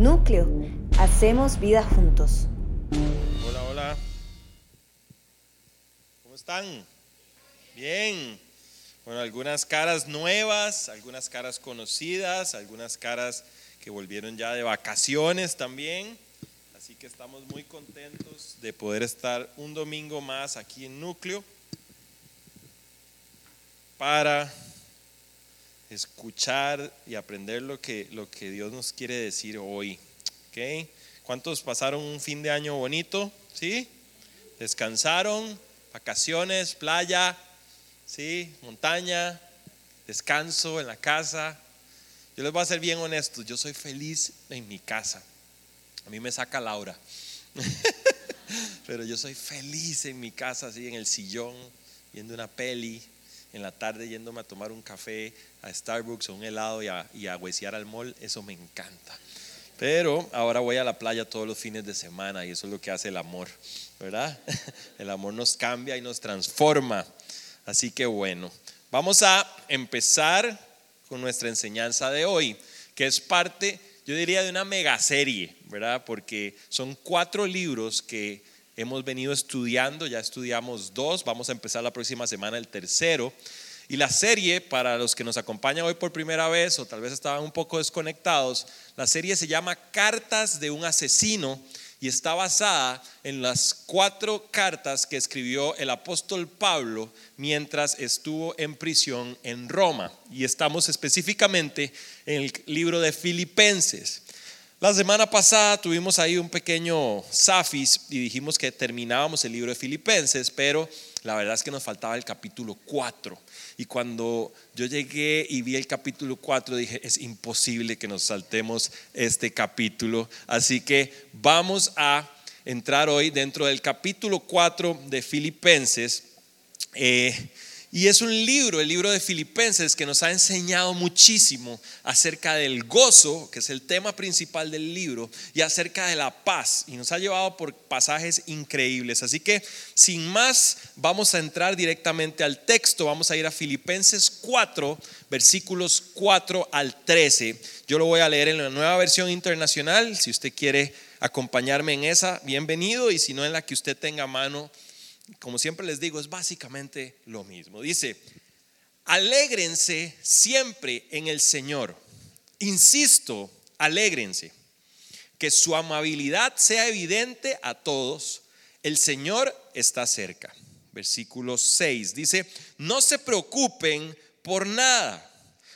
Núcleo, hacemos vida juntos. Hola, hola. ¿Cómo están? Bien. Bueno, algunas caras nuevas, algunas caras conocidas, algunas caras que volvieron ya de vacaciones también. Así que estamos muy contentos de poder estar un domingo más aquí en Núcleo para escuchar y aprender lo que, lo que Dios nos quiere decir hoy. ¿Okay? ¿Cuántos pasaron un fin de año bonito? ¿Sí? ¿Descansaron? ¿Vacaciones? ¿Playa? ¿Sí? ¿Montaña? ¿Descanso en la casa? Yo les voy a ser bien honesto, yo soy feliz en mi casa. A mí me saca Laura. Pero yo soy feliz en mi casa, así en el sillón, viendo una peli, en la tarde yéndome a tomar un café a Starbucks o un helado y a, y a al mall, eso me encanta. Pero ahora voy a la playa todos los fines de semana y eso es lo que hace el amor, ¿verdad? El amor nos cambia y nos transforma. Así que bueno, vamos a empezar con nuestra enseñanza de hoy, que es parte, yo diría, de una mega serie, ¿verdad? Porque son cuatro libros que hemos venido estudiando, ya estudiamos dos, vamos a empezar la próxima semana el tercero. Y la serie, para los que nos acompañan hoy por primera vez o tal vez estaban un poco desconectados, la serie se llama Cartas de un asesino y está basada en las cuatro cartas que escribió el apóstol Pablo mientras estuvo en prisión en Roma. Y estamos específicamente en el libro de Filipenses. La semana pasada tuvimos ahí un pequeño zafis y dijimos que terminábamos el libro de Filipenses, pero la verdad es que nos faltaba el capítulo 4. Y cuando yo llegué y vi el capítulo 4, dije, es imposible que nos saltemos este capítulo. Así que vamos a entrar hoy dentro del capítulo 4 de Filipenses. Eh, y es un libro, el libro de Filipenses, que nos ha enseñado muchísimo acerca del gozo, que es el tema principal del libro, y acerca de la paz. Y nos ha llevado por pasajes increíbles. Así que, sin más, vamos a entrar directamente al texto. Vamos a ir a Filipenses 4, versículos 4 al 13. Yo lo voy a leer en la nueva versión internacional. Si usted quiere acompañarme en esa, bienvenido. Y si no, en la que usted tenga a mano como siempre les digo, es básicamente lo mismo. Dice, alégrense siempre en el Señor. Insisto, alégrense. Que su amabilidad sea evidente a todos. El Señor está cerca. Versículo 6 dice, no se preocupen por nada.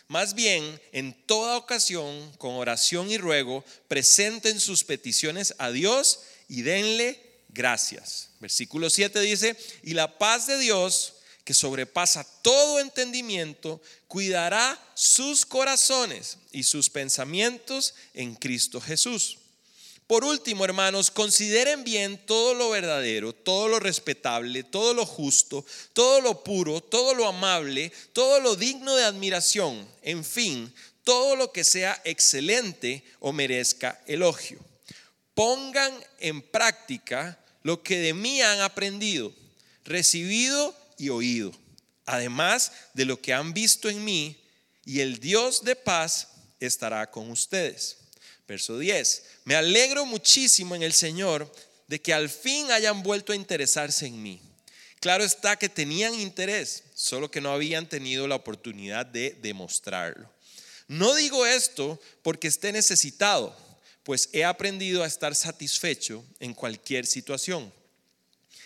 Más bien, en toda ocasión, con oración y ruego, presenten sus peticiones a Dios y denle gracias. Versículo 7 dice, y la paz de Dios, que sobrepasa todo entendimiento, cuidará sus corazones y sus pensamientos en Cristo Jesús. Por último, hermanos, consideren bien todo lo verdadero, todo lo respetable, todo lo justo, todo lo puro, todo lo amable, todo lo digno de admiración, en fin, todo lo que sea excelente o merezca elogio. Pongan en práctica lo que de mí han aprendido, recibido y oído, además de lo que han visto en mí, y el Dios de paz estará con ustedes. Verso 10. Me alegro muchísimo en el Señor de que al fin hayan vuelto a interesarse en mí. Claro está que tenían interés, solo que no habían tenido la oportunidad de demostrarlo. No digo esto porque esté necesitado pues he aprendido a estar satisfecho en cualquier situación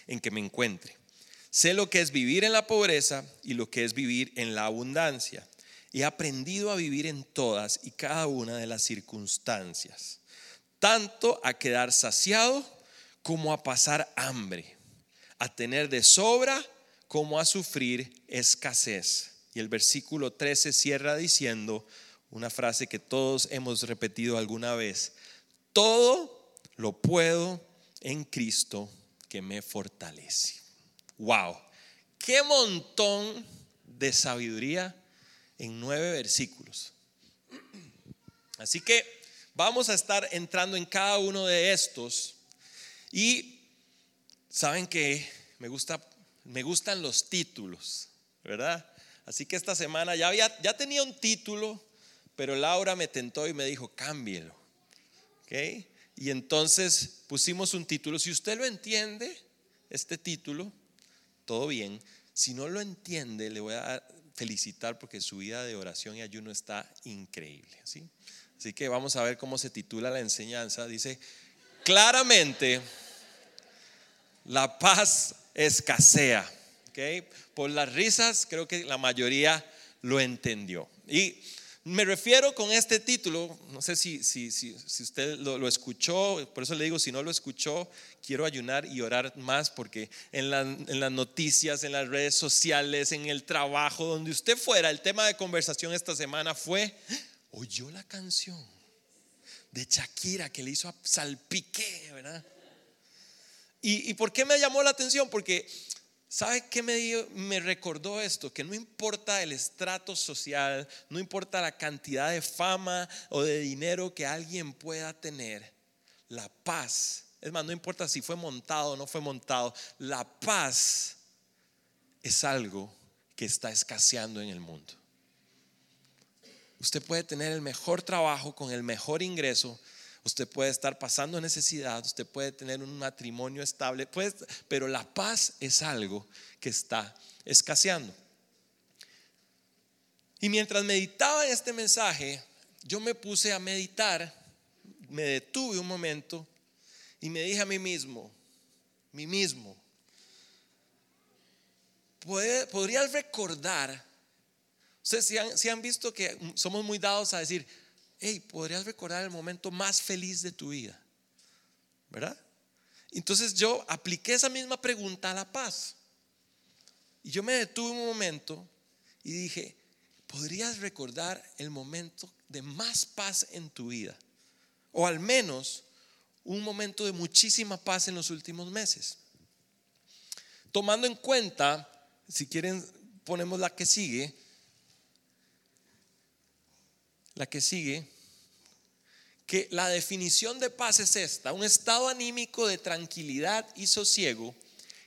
en que me encuentre. Sé lo que es vivir en la pobreza y lo que es vivir en la abundancia. He aprendido a vivir en todas y cada una de las circunstancias, tanto a quedar saciado como a pasar hambre, a tener de sobra como a sufrir escasez. Y el versículo 13 cierra diciendo una frase que todos hemos repetido alguna vez, todo lo puedo en Cristo que me fortalece. Wow, qué montón de sabiduría en nueve versículos. Así que vamos a estar entrando en cada uno de estos y saben que me gusta me gustan los títulos, ¿verdad? Así que esta semana ya había ya tenía un título, pero Laura me tentó y me dijo, "Cámbielo." ¿Ok? Y entonces pusimos un título. Si usted lo entiende, este título, todo bien. Si no lo entiende, le voy a felicitar porque su vida de oración y ayuno está increíble. ¿sí? Así que vamos a ver cómo se titula la enseñanza. Dice, claramente, la paz escasea. ¿okay? Por las risas, creo que la mayoría lo entendió. Y me refiero con este título, no sé si, si, si, usted lo, escuchó, por eso le digo, si no lo escuchó, quiero ayunar y orar más porque en, en las noticias, en las redes sociales, en el trabajo, donde usted fuera, el tema de conversación esta semana fue, oyó la canción de Shakira que le hizo a Salpique, ¿verdad? ¿Y, ¿Y por qué me llamó la atención? Porque ¿Sabe qué me, me recordó esto? Que no importa el estrato social, no importa la cantidad de fama o de dinero que alguien pueda tener, la paz, es más, no importa si fue montado o no fue montado, la paz es algo que está escaseando en el mundo. Usted puede tener el mejor trabajo con el mejor ingreso, usted puede estar pasando necesidad, usted puede tener un matrimonio estable, pues, pero la paz es algo que está escaseando. Y mientras meditaba en este mensaje, yo me puse a meditar, me detuve un momento y me dije a mí mismo, mí mismo, ¿podrías recordar? Ustedes si han, si han visto que somos muy dados a decir, hey, podrías recordar el momento más feliz de tu vida, ¿verdad? Entonces yo apliqué esa misma pregunta a la paz. Y yo me detuve un momento y dije, ¿podrías recordar el momento de más paz en tu vida? O al menos un momento de muchísima paz en los últimos meses. Tomando en cuenta, si quieren ponemos la que sigue, la que sigue, que la definición de paz es esta, un estado anímico de tranquilidad y sosiego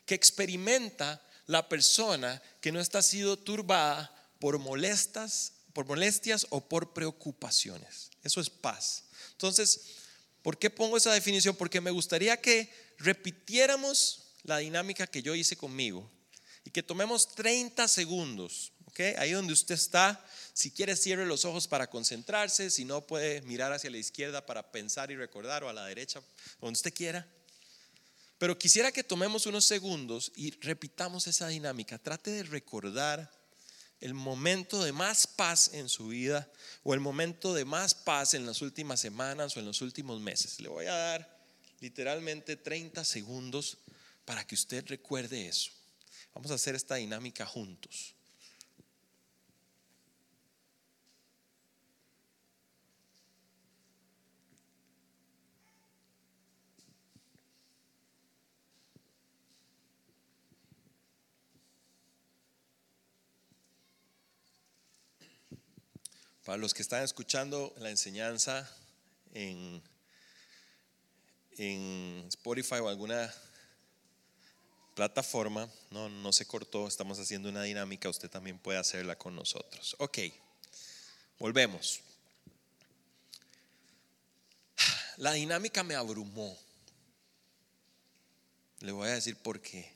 que experimenta la persona que no está sido turbada por molestas, por molestias o por preocupaciones. Eso es paz. Entonces, ¿por qué pongo esa definición? Porque me gustaría que repitiéramos la dinámica que yo hice conmigo y que tomemos 30 segundos, Ahí donde usted está, si quiere, cierre los ojos para concentrarse. Si no, puede mirar hacia la izquierda para pensar y recordar o a la derecha, donde usted quiera. Pero quisiera que tomemos unos segundos y repitamos esa dinámica. Trate de recordar el momento de más paz en su vida o el momento de más paz en las últimas semanas o en los últimos meses. Le voy a dar literalmente 30 segundos para que usted recuerde eso. Vamos a hacer esta dinámica juntos. Para los que están escuchando la enseñanza en, en Spotify o alguna plataforma, no, no se cortó, estamos haciendo una dinámica, usted también puede hacerla con nosotros. Ok, volvemos. La dinámica me abrumó. Le voy a decir por qué.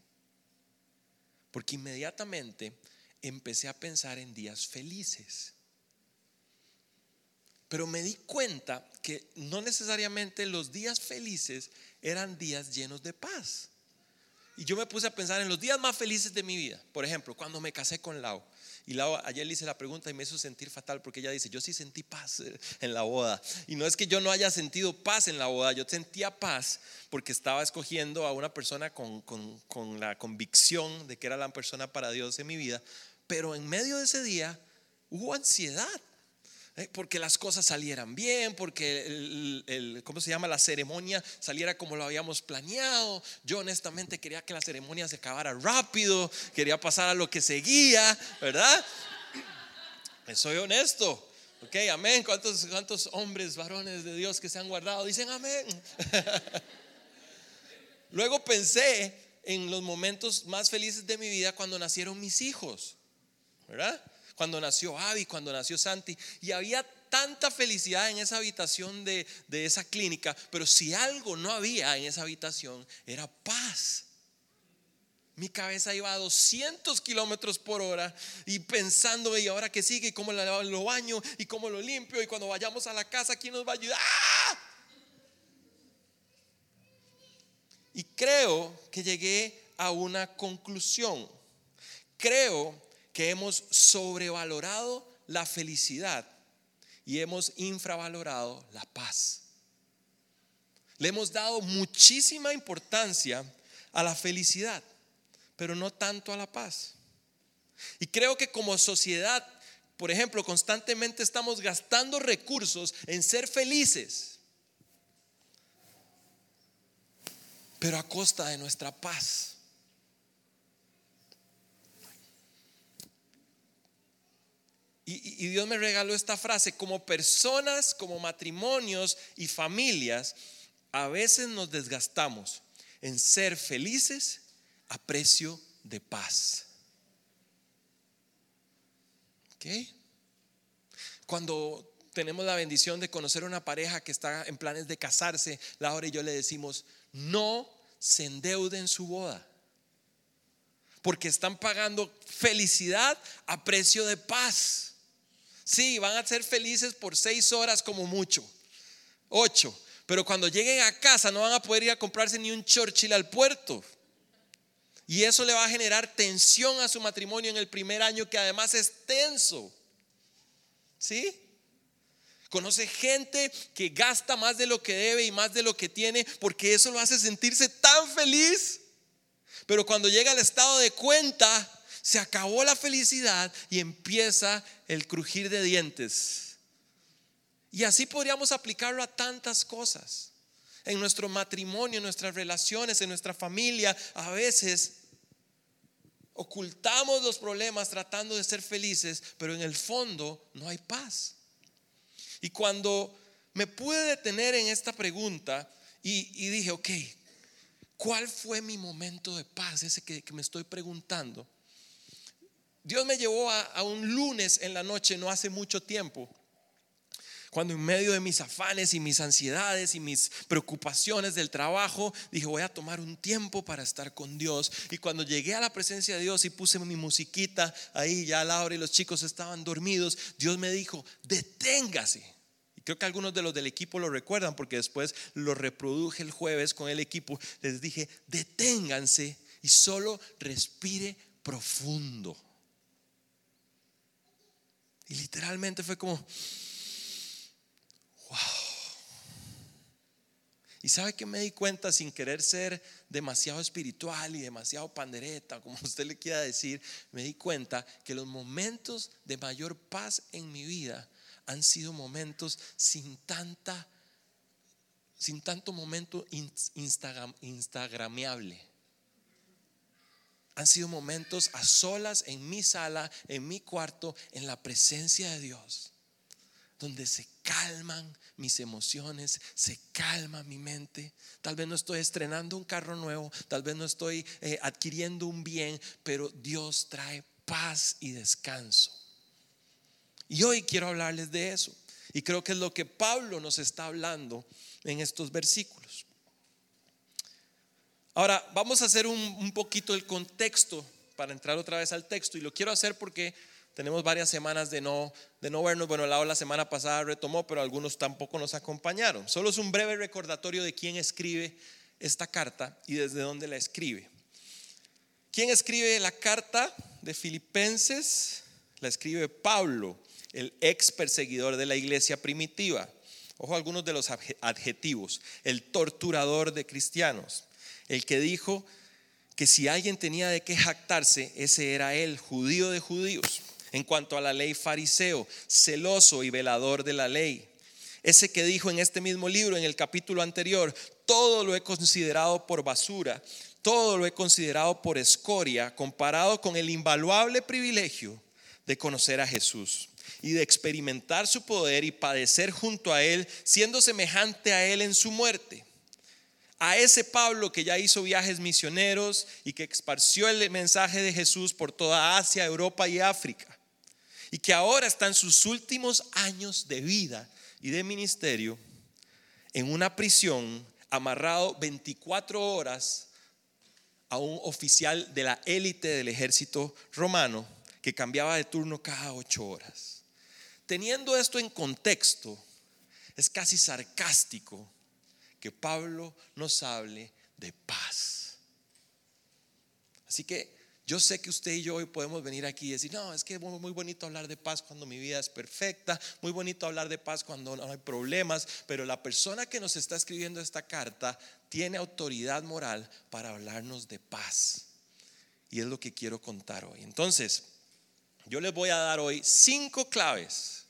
Porque inmediatamente empecé a pensar en días felices. Pero me di cuenta que no necesariamente los días felices eran días llenos de paz. Y yo me puse a pensar en los días más felices de mi vida. Por ejemplo, cuando me casé con Lau. Y Lau ayer le hice la pregunta y me hizo sentir fatal porque ella dice, yo sí sentí paz en la boda. Y no es que yo no haya sentido paz en la boda, yo sentía paz porque estaba escogiendo a una persona con, con, con la convicción de que era la persona para Dios en mi vida. Pero en medio de ese día hubo ansiedad. Porque las cosas salieran bien, porque el, ¿cómo se llama? La ceremonia saliera como lo habíamos planeado. Yo honestamente quería que la ceremonia se acabara rápido, quería pasar a lo que seguía, ¿verdad? Soy honesto. Ok, amén. ¿Cuántos, ¿Cuántos hombres, varones de Dios que se han guardado dicen amén? Luego pensé en los momentos más felices de mi vida cuando nacieron mis hijos, ¿verdad? Cuando nació Avi, cuando nació Santi, y había tanta felicidad en esa habitación de, de esa clínica, pero si algo no había en esa habitación, era paz. Mi cabeza iba a 200 kilómetros por hora y pensando, ¿y ahora qué sigue? ¿Y cómo lo baño? ¿Y cómo lo limpio? ¿Y cuando vayamos a la casa, quién nos va a ayudar? Y creo que llegué a una conclusión. Creo que hemos sobrevalorado la felicidad y hemos infravalorado la paz. Le hemos dado muchísima importancia a la felicidad pero no tanto a la paz. Y creo que como sociedad, por ejemplo, constantemente estamos gastando recursos en ser felices, pero a costa de nuestra paz. Y, Dios me regaló esta frase, como personas, como matrimonios y familias, a veces nos desgastamos en ser felices a precio de paz. ¿Ok? Cuando tenemos la bendición de conocer una pareja que está en planes de casarse, Laura y yo le decimos, no se endeuden su boda. Porque están pagando felicidad a precio de paz. Sí, van a ser felices por seis horas como mucho, ocho. Pero cuando lleguen a casa no van a poder ir a comprarse ni un Churchill al puerto. Y eso le va a generar tensión a su matrimonio en el primer año, que además es tenso. ¿Sí? Conoce gente que gasta más de lo que debe y más de lo que tiene porque eso lo hace sentirse tan feliz. Pero cuando llega al estado de cuenta, se acabó la felicidad y empieza el crujir de dientes. Y así podríamos aplicarlo a tantas cosas en nuestro matrimonio, en nuestras relaciones, en nuestra familia, a veces ocultamos los problemas tratando de ser felices, pero en el fondo no hay paz. Y cuando me pude detener en esta pregunta y, dije, ok, ¿cuál fue mi momento de paz? Ese que, me estoy preguntando. Dios me llevó a un lunes en la noche, no hace mucho tiempo cuando en medio de mis afanes y mis ansiedades y mis preocupaciones del trabajo, dije, voy a tomar un tiempo para estar con Dios. Y cuando llegué a la presencia de Dios y puse mi musiquita ahí, ya Laura y los chicos estaban dormidos, Dios me dijo, deténgase. Y creo que algunos de los del equipo lo recuerdan porque después lo reproduje el jueves con el equipo. Les dije, deténganse y solo respire profundo. Y literalmente fue como Y sabe que me di cuenta sin querer ser demasiado espiritual y demasiado pandereta, como usted le quiera decir, me di cuenta que los momentos de mayor paz en mi vida han sido momentos sin tanta, sin tanto momento Instagram, instagrameable. Han sido momentos a solas en mi sala, en mi cuarto, en la presencia de Dios donde se calman mis emociones, se calma mi mente. Tal vez no estoy estrenando un carro nuevo, tal vez no estoy eh, adquiriendo un bien, pero Dios trae paz y descanso. Y hoy quiero hablarles de eso. Y creo que es lo que Pablo nos está hablando en estos versículos. Ahora, vamos a hacer un, poquito el contexto para entrar otra vez al texto. Y lo quiero hacer porque tenemos varias semanas de no, de no vernos. Bueno, lado la semana pasada retomó, pero algunos tampoco nos acompañaron. Solo es un breve recordatorio de quién escribe esta carta y desde dónde la escribe. ¿Quién escribe la carta de Filipenses? La escribe Pablo, el ex perseguidor de la iglesia primitiva. Ojo algunos de los adjetivos. El torturador de cristianos. El que dijo que si alguien tenía de qué jactarse, ese era él, judío de judíos en cuanto a la ley fariseo, celoso y velador de la ley. Ese que dijo en este mismo libro, en el capítulo anterior, todo lo he considerado por basura, todo lo he considerado por escoria, comparado con el invaluable privilegio de conocer a Jesús y de experimentar su poder y padecer junto a Él, siendo semejante a Él en su muerte a ese Pablo que ya hizo viajes misioneros y que esparció el mensaje de Jesús por toda Asia, Europa y África y que ahora está en sus últimos años de vida y de ministerio en una prisión amarrado 24 horas a un oficial de la élite del ejército romano que cambiaba de turno cada ocho horas. Teniendo esto en contexto, es casi sarcástico que Pablo nos hable de paz. Así que yo sé que usted y yo hoy podemos venir aquí y decir, no, es que es muy bonito hablar de paz cuando mi vida es perfecta, muy bonito hablar de paz cuando no hay problemas, pero la persona que nos está escribiendo esta carta tiene autoridad moral para hablarnos de paz. Y es lo que quiero contar hoy. Entonces, yo les voy a dar hoy cinco claves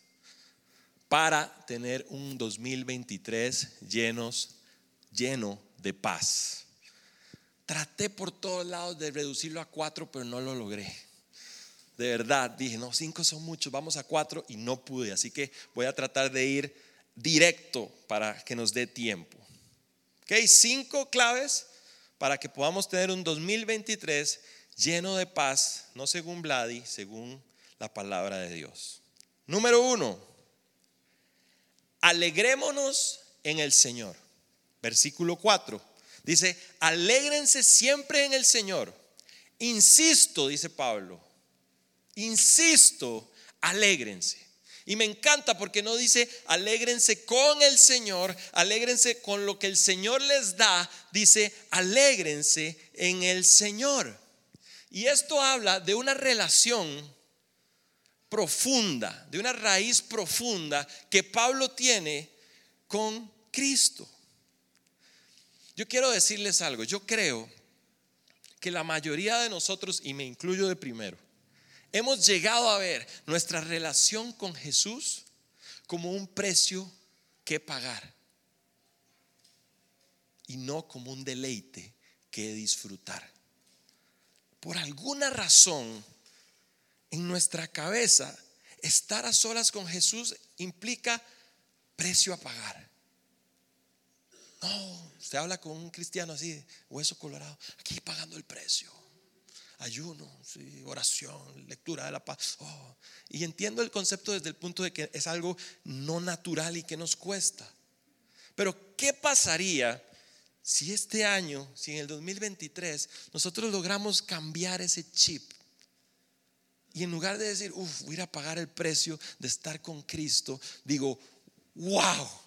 para tener un 2023 llenos, lleno de paz. Traté por todos lados de reducirlo a cuatro, pero no lo logré. De verdad, dije, no, cinco son muchos, vamos a cuatro y no pude. Así que voy a tratar de ir directo para que nos dé tiempo. Ok, cinco claves para que podamos tener un 2023 lleno de paz, no según Vladi, según la palabra de Dios. Número uno, alegrémonos en el Señor. Versículo 4. Dice, alégrense siempre en el Señor. Insisto, dice Pablo, insisto, alégrense. Y me encanta porque no dice alégrense con el Señor, alégrense con lo que el Señor les da, dice alégrense en el Señor. Y esto habla de una relación profunda, de una raíz profunda que Pablo tiene con Cristo. Yo quiero decirles algo, yo creo que la mayoría de nosotros, y me incluyo de primero, hemos llegado a ver nuestra relación con Jesús como un precio que pagar y no como un deleite que disfrutar. Por alguna razón, en nuestra cabeza, estar a solas con Jesús implica precio a pagar. No, usted habla con un cristiano así, hueso colorado, aquí pagando el precio. Ayuno, oración, lectura de la paz. Oh, y entiendo el concepto desde el punto de que es algo no natural y que nos cuesta. Pero, ¿qué pasaría si este año, si en el 2023, nosotros logramos cambiar ese chip? Y en lugar de decir, uff, voy a pagar el precio de estar con Cristo, digo, wow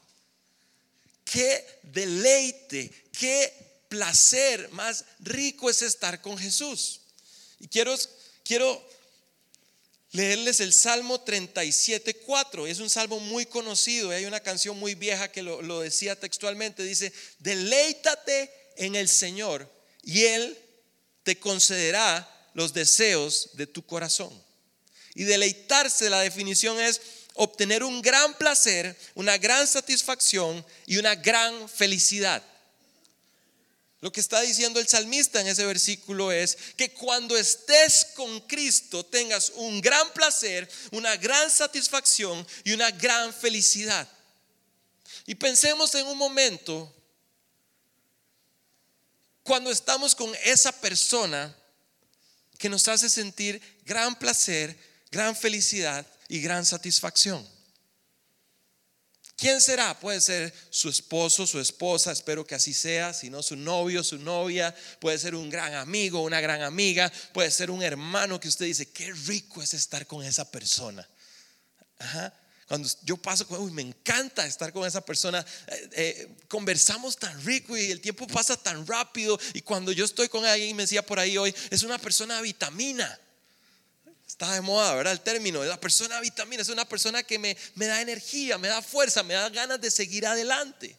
qué deleite, qué placer más rico es estar con Jesús. Y quiero, leerles el Salmo 37, 4. Es un salmo muy conocido. Hay una canción muy vieja que lo, lo decía textualmente. Dice, deleítate en el Señor y Él te concederá los deseos de tu corazón. Y deleitarse, la definición es obtener un gran placer, una gran satisfacción y una gran felicidad. Lo que está diciendo el salmista en ese versículo es que cuando estés con Cristo tengas un gran placer, una gran satisfacción y una gran felicidad. Y pensemos en un momento cuando estamos con esa persona que nos hace sentir gran placer, gran felicidad y gran satisfacción. ¿Quién será? Puede ser su esposo, su esposa, espero que así sea, si no su novio, su novia, puede ser un gran amigo, una gran amiga, puede ser un hermano que usted dice, qué rico es estar con esa persona. Cuando yo paso, uy, me encanta estar con esa persona, eh, eh, conversamos tan rico y el tiempo pasa tan rápido y cuando yo estoy con alguien, me decía por ahí hoy, es una persona vitamina. Está de moda, ¿verdad? El término. La persona vitamina es una persona que me, me da energía, me da fuerza, me da ganas de seguir adelante.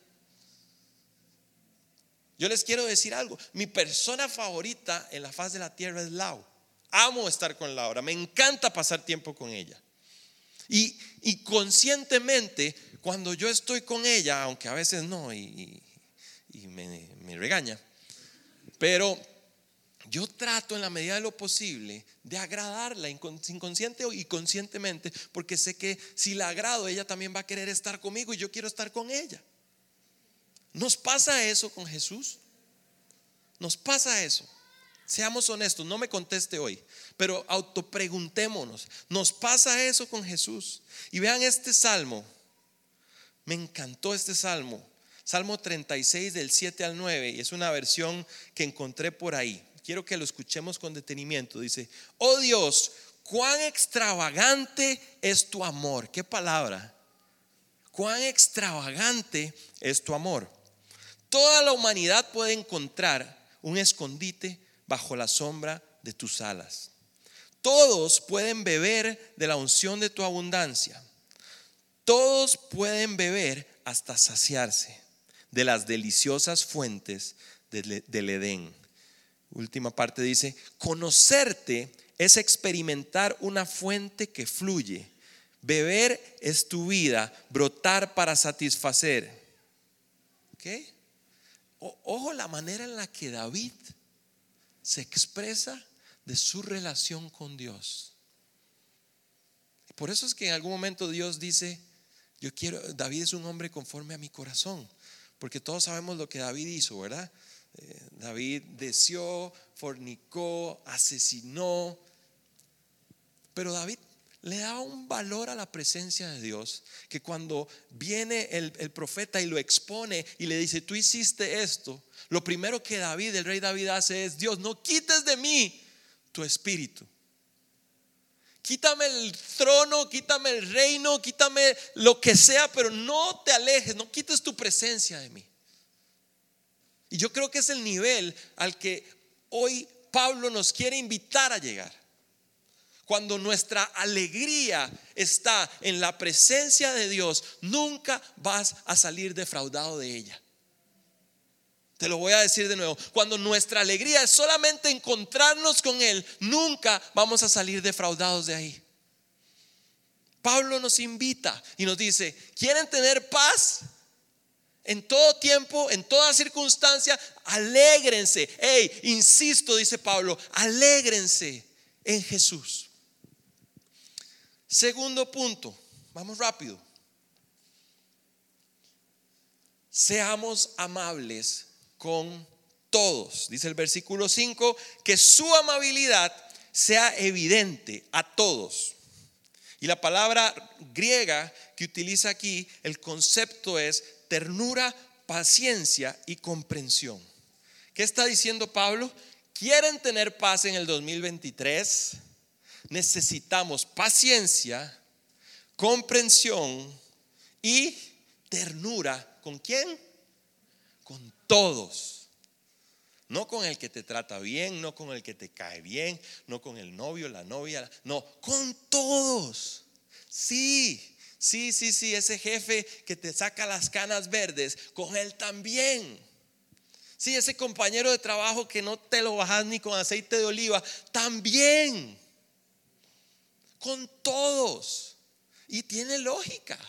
Yo les quiero decir algo. Mi persona favorita en la faz de la tierra es Lau. Amo estar con Laura. Me encanta pasar tiempo con ella. Y, y conscientemente, cuando yo estoy con ella, aunque a veces no, y, y me, me regaña, pero yo trato en la medida de lo posible de agradarla inconsciente y conscientemente, porque sé que si la agrado, ella también va a querer estar conmigo y yo quiero estar con ella. ¿Nos pasa eso con Jesús? Nos pasa eso. Seamos honestos, no me conteste hoy, pero autopreguntémonos, ¿nos pasa eso con Jesús? Y vean este salmo, me encantó este salmo, Salmo 36 del 7 al 9, y es una versión que encontré por ahí. Quiero que lo escuchemos con detenimiento. Dice, oh Dios, cuán extravagante es tu amor. ¿Qué palabra? Cuán extravagante es tu amor. Toda la humanidad puede encontrar un escondite bajo la sombra de tus alas. Todos pueden beber de la unción de tu abundancia. Todos pueden beber hasta saciarse de las deliciosas fuentes del Edén. Última parte dice, conocerte es experimentar una fuente que fluye. Beber es tu vida, brotar para satisfacer. ¿Ok? ojo la manera en la que David se expresa de su relación con Dios. Por eso es que en algún momento Dios dice, yo quiero, David es un hombre conforme a mi corazón, porque todos sabemos lo que David hizo, ¿verdad? Eh, David deseó, fornicó, asesinó, pero David le daba un valor a la presencia de Dios, que cuando viene el, profeta y lo expone y le dice, tú hiciste esto, lo primero que David, el rey David hace es, Dios, no quites de mí tu espíritu. Quítame el trono, quítame el reino, quítame lo que sea, pero no te alejes, no quites tu presencia de mí. Y yo creo que es el nivel al que hoy Pablo nos quiere invitar a llegar. Cuando nuestra alegría está en la presencia de Dios, nunca vas a salir defraudado de ella. Te lo voy a decir de nuevo. Cuando nuestra alegría es solamente encontrarnos con Él, nunca vamos a salir defraudados de ahí. Pablo nos invita y nos dice, ¿quieren tener paz? En todo tiempo, en toda circunstancia, alégrense. Hey, insisto, dice Pablo, alégrense en Jesús. Segundo punto, vamos rápido. Seamos amables con todos. Dice el versículo 5, que su amabilidad sea evidente a todos. Y la palabra griega que utiliza aquí, el concepto es ternura, paciencia y comprensión. ¿Qué está diciendo Pablo? ¿Quieren tener paz en el 2023? necesitamos paciencia, comprensión y ternura. ¿Con quién? Con todos. No con el que te trata bien, no con el que te cae bien, no con el novio, la novia, no, con todos. Sí, sí, sí, sí, ese jefe que te saca las canas verdes, con él también. Sí, ese compañero de trabajo que no te lo bajas ni con aceite de oliva, también con todos. Y tiene lógica.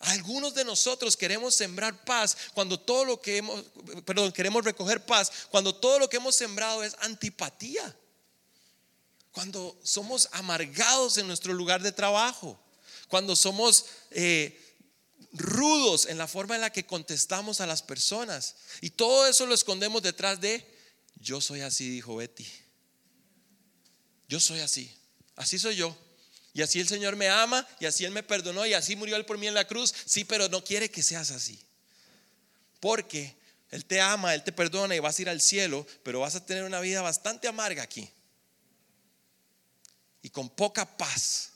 Algunos de nosotros queremos sembrar paz cuando todo lo que hemos, perdón, queremos recoger paz cuando todo lo que hemos sembrado es antipatía. Cuando somos amargados en nuestro lugar de trabajo. Cuando somos eh, rudos en la forma en la que contestamos a las personas. Y todo eso lo escondemos detrás de, yo soy así, dijo Betty. Yo soy así. Así soy yo. Y así el Señor me ama y así Él me perdonó y así murió Él por mí en la cruz. Sí, pero no quiere que seas así. Porque Él te ama, Él te perdona y vas a ir al cielo, pero vas a tener una vida bastante amarga aquí. Y con poca paz.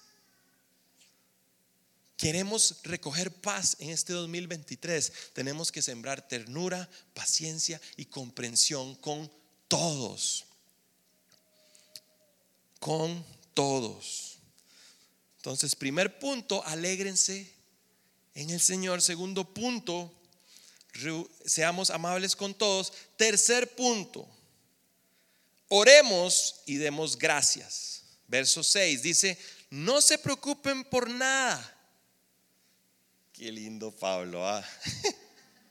Queremos recoger paz en este 2023. Tenemos que sembrar ternura, paciencia y comprensión con todos. Con todos. Entonces, primer punto, alégrense en el Señor. Segundo punto, seamos amables con todos. Tercer punto, oremos y demos gracias. Verso 6 dice, no se preocupen por nada. Qué lindo Pablo. ¿ah?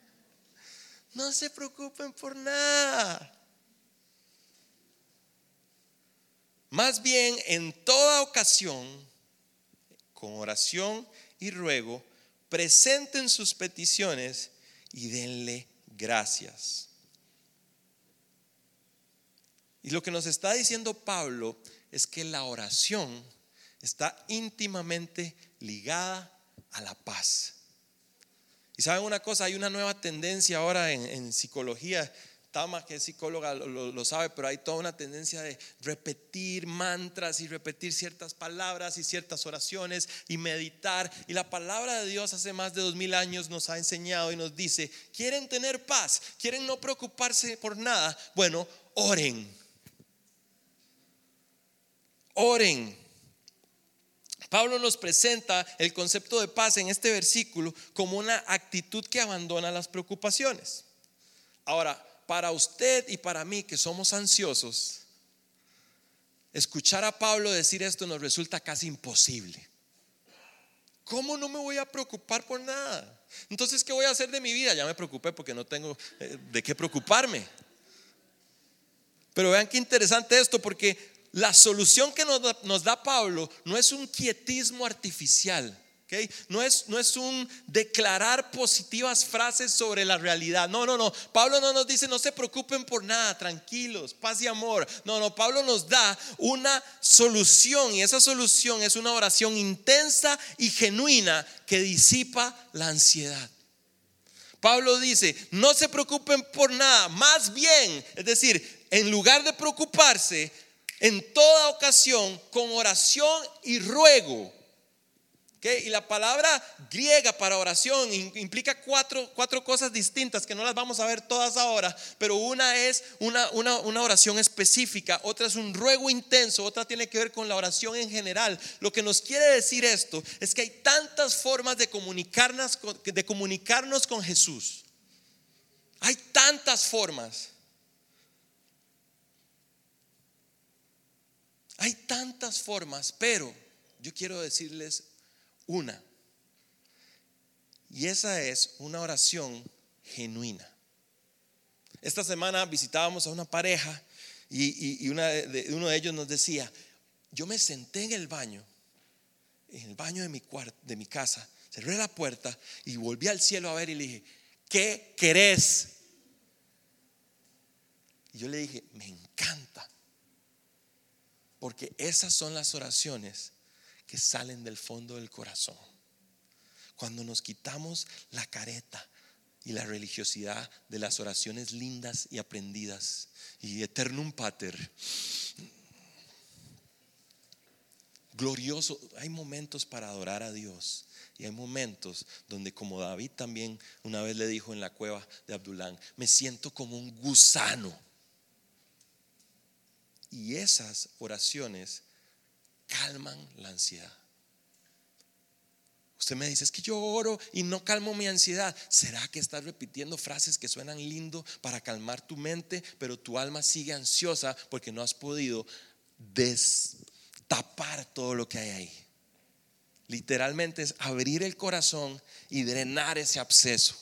no se preocupen por nada. Más bien, en toda ocasión, con oración y ruego, presenten sus peticiones y denle gracias. Y lo que nos está diciendo Pablo es que la oración está íntimamente ligada a la paz. Y saben una cosa, hay una nueva tendencia ahora en, psicología. Tama, que es psicóloga, lo, sabe, pero hay toda una tendencia de repetir mantras y repetir ciertas palabras y ciertas oraciones y meditar. Y la palabra de Dios hace más de dos mil años nos ha enseñado y nos dice, ¿quieren tener paz? ¿Quieren no preocuparse por nada? Bueno, oren. Oren. Pablo nos presenta el concepto de paz en este versículo como una actitud que abandona las preocupaciones. Ahora, para usted y para mí que somos ansiosos, escuchar a Pablo decir esto nos resulta casi imposible. ¿Cómo no me voy a preocupar por nada? Entonces, ¿qué voy a hacer de mi vida? Ya me preocupé porque no tengo eh, de qué preocuparme. Pero vean qué interesante esto, porque la solución que nos da, Pablo no es un quietismo artificial. No, es, no es un declarar positivas frases sobre la realidad. No, no, no. Pablo no nos dice no se preocupen por nada, tranquilos, paz y amor. No, no. Pablo nos da una solución y esa solución es una oración intensa y genuina que disipa la ansiedad. Pablo dice, no se preocupen por nada, más bien, es decir, en lugar de preocuparse, en toda ocasión con oración y ruego. Y la palabra griega para oración implica cuatro, cuatro, cosas distintas que no las vamos a ver todas ahora, pero una es una, una, una, oración específica, otra es un ruego intenso, otra tiene que ver con la oración en general. Lo que nos quiere decir esto es que hay tantas formas de comunicarnos, de comunicarnos con Jesús. Hay tantas formas. Hay tantas formas, pero yo quiero decirles una. Y esa es una oración genuina. Esta semana visitábamos a una pareja y, uno de ellos nos decía, yo me senté en el baño, en el baño de mi, de mi casa, cerré la puerta y volví al cielo a ver y le dije, ¿qué querés? Y yo le dije, me encanta porque esas son las oraciones que salen del fondo del corazón. Cuando nos quitamos la careta y la religiosidad de las oraciones lindas y aprendidas y eternum pater. Glorioso, hay momentos para adorar a Dios y hay momentos donde como David también una vez le dijo en la cueva de Abdulán, me siento como un gusano y esas oraciones calman la ansiedad. Usted me dice, es que yo oro y no calmo mi ansiedad. ¿Será que estás repitiendo frases que suenan lindo para calmar tu mente, pero tu alma sigue ansiosa porque no has podido destapar todo lo que hay ahí? Literalmente es abrir el corazón y drenar ese absceso.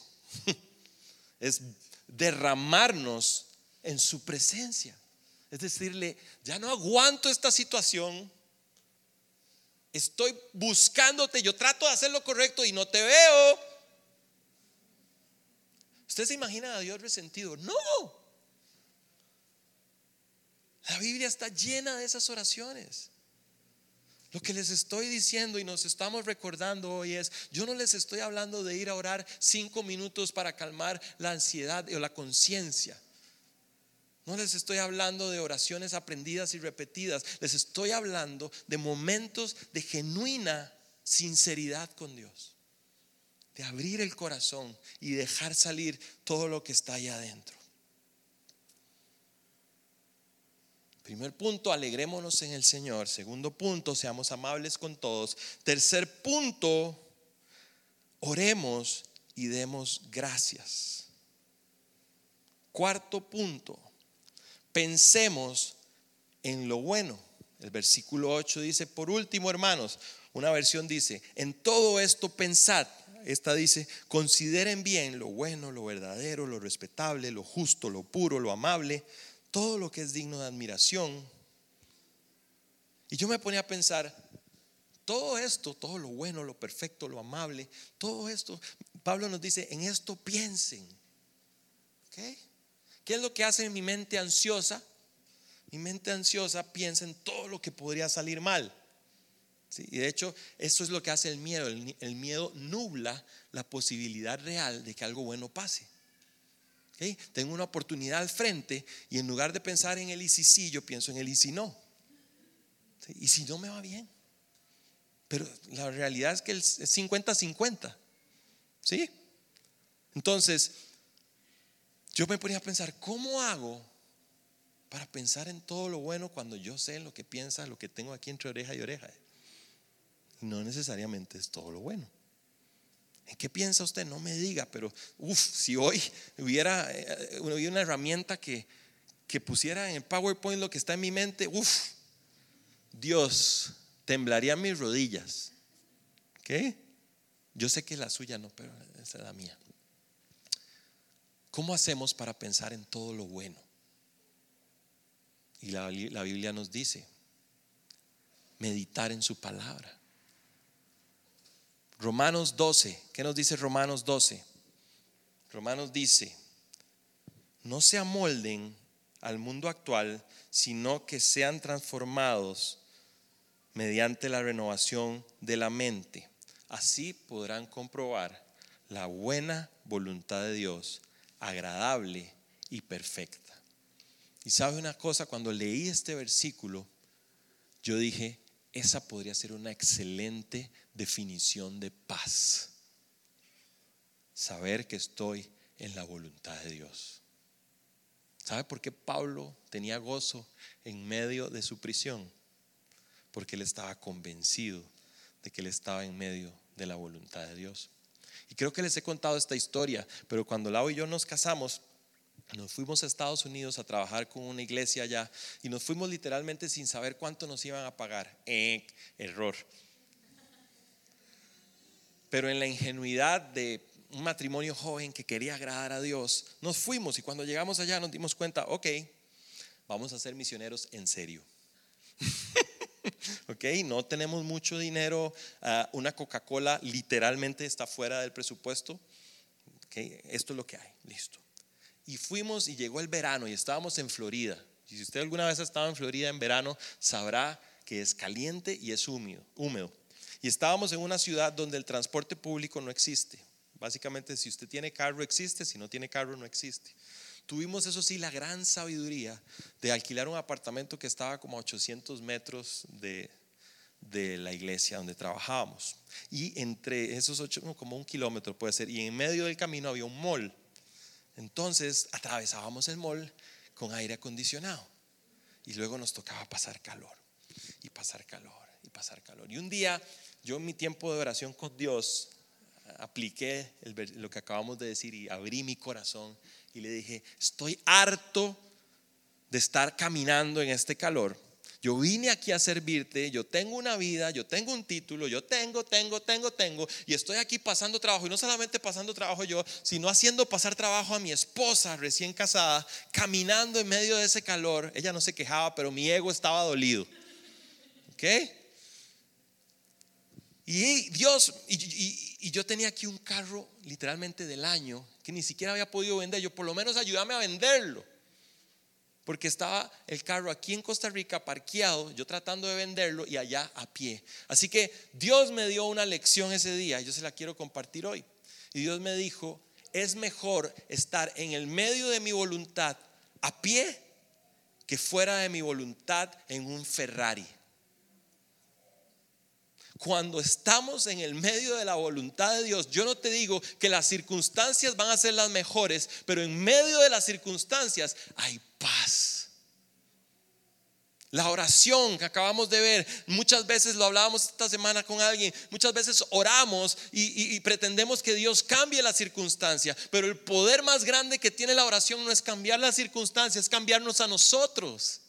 es derramarnos en su presencia. Es decirle, ya no aguanto esta situación. Estoy buscándote, yo trato de hacer lo correcto y no te veo. ¿Usted se imagina a Dios resentido? No. La Biblia está llena de esas oraciones. Lo que les estoy diciendo y nos estamos recordando hoy es, yo no les estoy hablando de ir a orar cinco minutos para calmar la ansiedad o la conciencia. No les estoy hablando de oraciones aprendidas y repetidas, les estoy hablando de momentos de genuina sinceridad con Dios, de abrir el corazón y dejar salir todo lo que está allá adentro. Primer punto, alegrémonos en el Señor. Segundo punto, seamos amables con todos. Tercer punto, oremos y demos gracias. Cuarto punto, pensemos en lo bueno. El versículo 8 dice, por último, hermanos, una versión dice, en todo esto pensad. Esta dice, consideren bien lo bueno, lo verdadero, lo respetable, lo justo, lo puro, lo amable, todo lo que es digno de admiración. Y yo me ponía a pensar, todo esto, todo lo bueno, lo perfecto, lo amable, todo esto, Pablo nos dice, en esto piensen. ¿Qué es lo que hace mi mente ansiosa? Mi mente ansiosa piensa en todo lo que podría salir mal. Y de hecho, esto es lo que hace el miedo. El, miedo nubla la posibilidad real de que algo bueno pase. Tengo una oportunidad al frente y en lugar de pensar en el y si sí, yo pienso en el y si no. Y si no me va bien. Pero la realidad es que es 50-50. ¿Sí? Entonces, yo me ponía a pensar, ¿cómo hago para pensar en todo lo bueno cuando yo sé lo que piensa, lo que tengo aquí entre oreja y oreja? Y no necesariamente es todo lo bueno. ¿En qué piensa usted? No me diga, pero uff, si hoy hubiera, eh, hubiera, una herramienta que, que pusiera en PowerPoint lo que está en mi mente, uff, Dios, temblaría mis rodillas. ¿Qué? Yo sé que la suya no, pero es la mía. ¿Cómo hacemos para pensar en todo lo bueno? Y la, Biblia nos dice, meditar en su palabra. Romanos 12, ¿qué nos dice Romanos 12? Romanos dice, no se amolden al mundo actual, sino que sean transformados mediante la renovación de la mente. Así podrán comprobar la buena voluntad de Dios, agradable y perfecta. Y sabe una cosa, cuando leí este versículo, yo dije, esa podría ser una excelente definición de paz. Saber que estoy en la voluntad de Dios. ¿Sabe por qué Pablo tenía gozo en medio de su prisión? Porque él estaba convencido de que él estaba en medio de la voluntad de Dios. Y creo que les he contado esta historia, pero cuando Lau y yo nos casamos, nos fuimos a Estados Unidos a trabajar con una iglesia allá y nos fuimos literalmente sin saber cuánto nos iban a pagar. Eh, error. Pero en la ingenuidad de un matrimonio joven que quería agradar a Dios, nos fuimos y cuando llegamos allá nos dimos cuenta, ok, vamos a ser misioneros en serio. ok, no tenemos mucho dinero, ah, una Coca-Cola literalmente está fuera del presupuesto. Okay, esto es lo que hay, listo. Y fuimos y llegó el verano y estábamos en Florida. Y si usted alguna vez ha estado en Florida en verano, sabrá que es caliente y es húmedo, húmedo. Y estábamos en una ciudad donde el transporte público no existe. Básicamente, si usted tiene carro, existe, si no tiene carro, no existe. Tuvimos, eso sí, la gran sabiduría de alquilar un apartamento que estaba como a 800 metros de, de la iglesia donde trabajábamos. Y entre esos ocho, como un kilómetro puede ser, y en medio del camino había un mall. Entonces atravesábamos el mall con aire acondicionado y luego nos tocaba pasar calor y pasar calor y pasar calor. Y un día yo en mi tiempo de oración con Dios apliqué lo que acabamos de decir y abrí mi corazón y le dije, estoy harto de estar caminando en este calor yo vine aquí a servirte, yo tengo una vida, yo tengo un título, yo tengo, tengo, tengo, tengo, y estoy aquí pasando trabajo, y no solamente pasando trabajo yo, sino haciendo pasar trabajo a mi esposa recién casada, caminando en medio de ese calor. Ella no se quejaba, pero mi ego estaba dolido. ¿Ok? Y Dios, y, yo tenía aquí un carro literalmente del año que ni siquiera había podido vender. Yo por lo menos ayúdame a venderlo porque estaba el carro aquí en Costa Rica parqueado, yo tratando de venderlo y allá a pie. Así que Dios me dio una lección ese día, yo se la quiero compartir hoy. Y Dios me dijo, es mejor estar en el medio de mi voluntad a pie que fuera de mi voluntad en un Ferrari. Cuando estamos en el medio de la voluntad de Dios, yo no te digo que las circunstancias van a ser las mejores, pero en medio de las circunstancias hay paz. La oración que acabamos de ver, muchas veces lo hablábamos esta semana con alguien, muchas veces oramos y, pretendemos que Dios cambie la circunstancia, pero el poder más grande que tiene la oración no es cambiar las circunstancias, es cambiarnos a nosotros.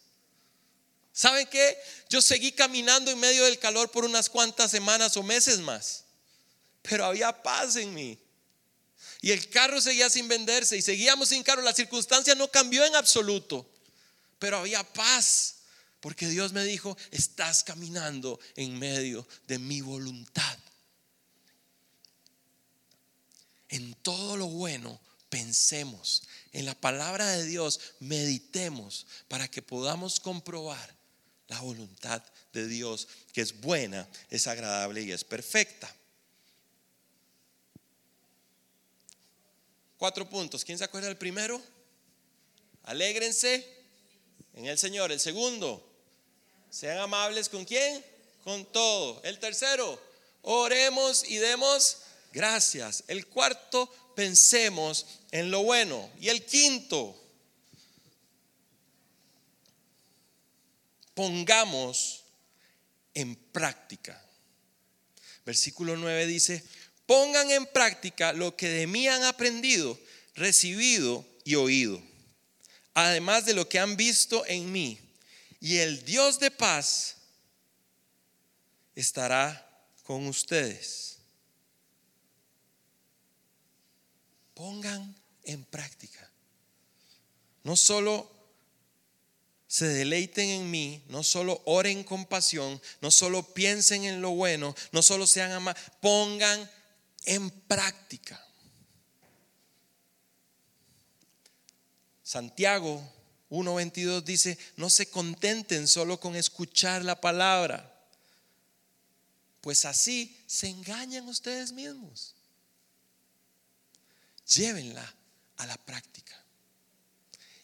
¿Saben qué? Yo seguí caminando en medio del calor por unas cuantas semanas o meses más, pero había paz en mí. Y el carro seguía sin venderse y seguíamos sin carro. La circunstancia no cambió en absoluto, pero había paz. Porque Dios me dijo, estás caminando en medio de mi voluntad. En todo lo bueno pensemos en la palabra de Dios, meditemos para que podamos comprobar la voluntad de Dios, que es buena, es agradable y es perfecta. Cuatro puntos. ¿Quién se acuerda del primero? Alégrense en el Señor. El segundo, sean amables con quién? Con todo. El tercero, oremos y demos gracias. El cuarto, pensemos en lo bueno. Y el quinto, pongamos en práctica. Versículo 9 dice, pongan en práctica lo que de mí han aprendido, recibido y oído, además de lo que han visto en mí. Y el Dios de paz estará con ustedes. Pongan en práctica. No solo se deleiten en mí, no solo oren con pasión, no solo piensen en lo bueno, no solo sean amados, pongan en práctica. Santiago 1.22 dice, no se contenten solo con escuchar la palabra, pues así se engañan ustedes mismos. Llévenla a la práctica.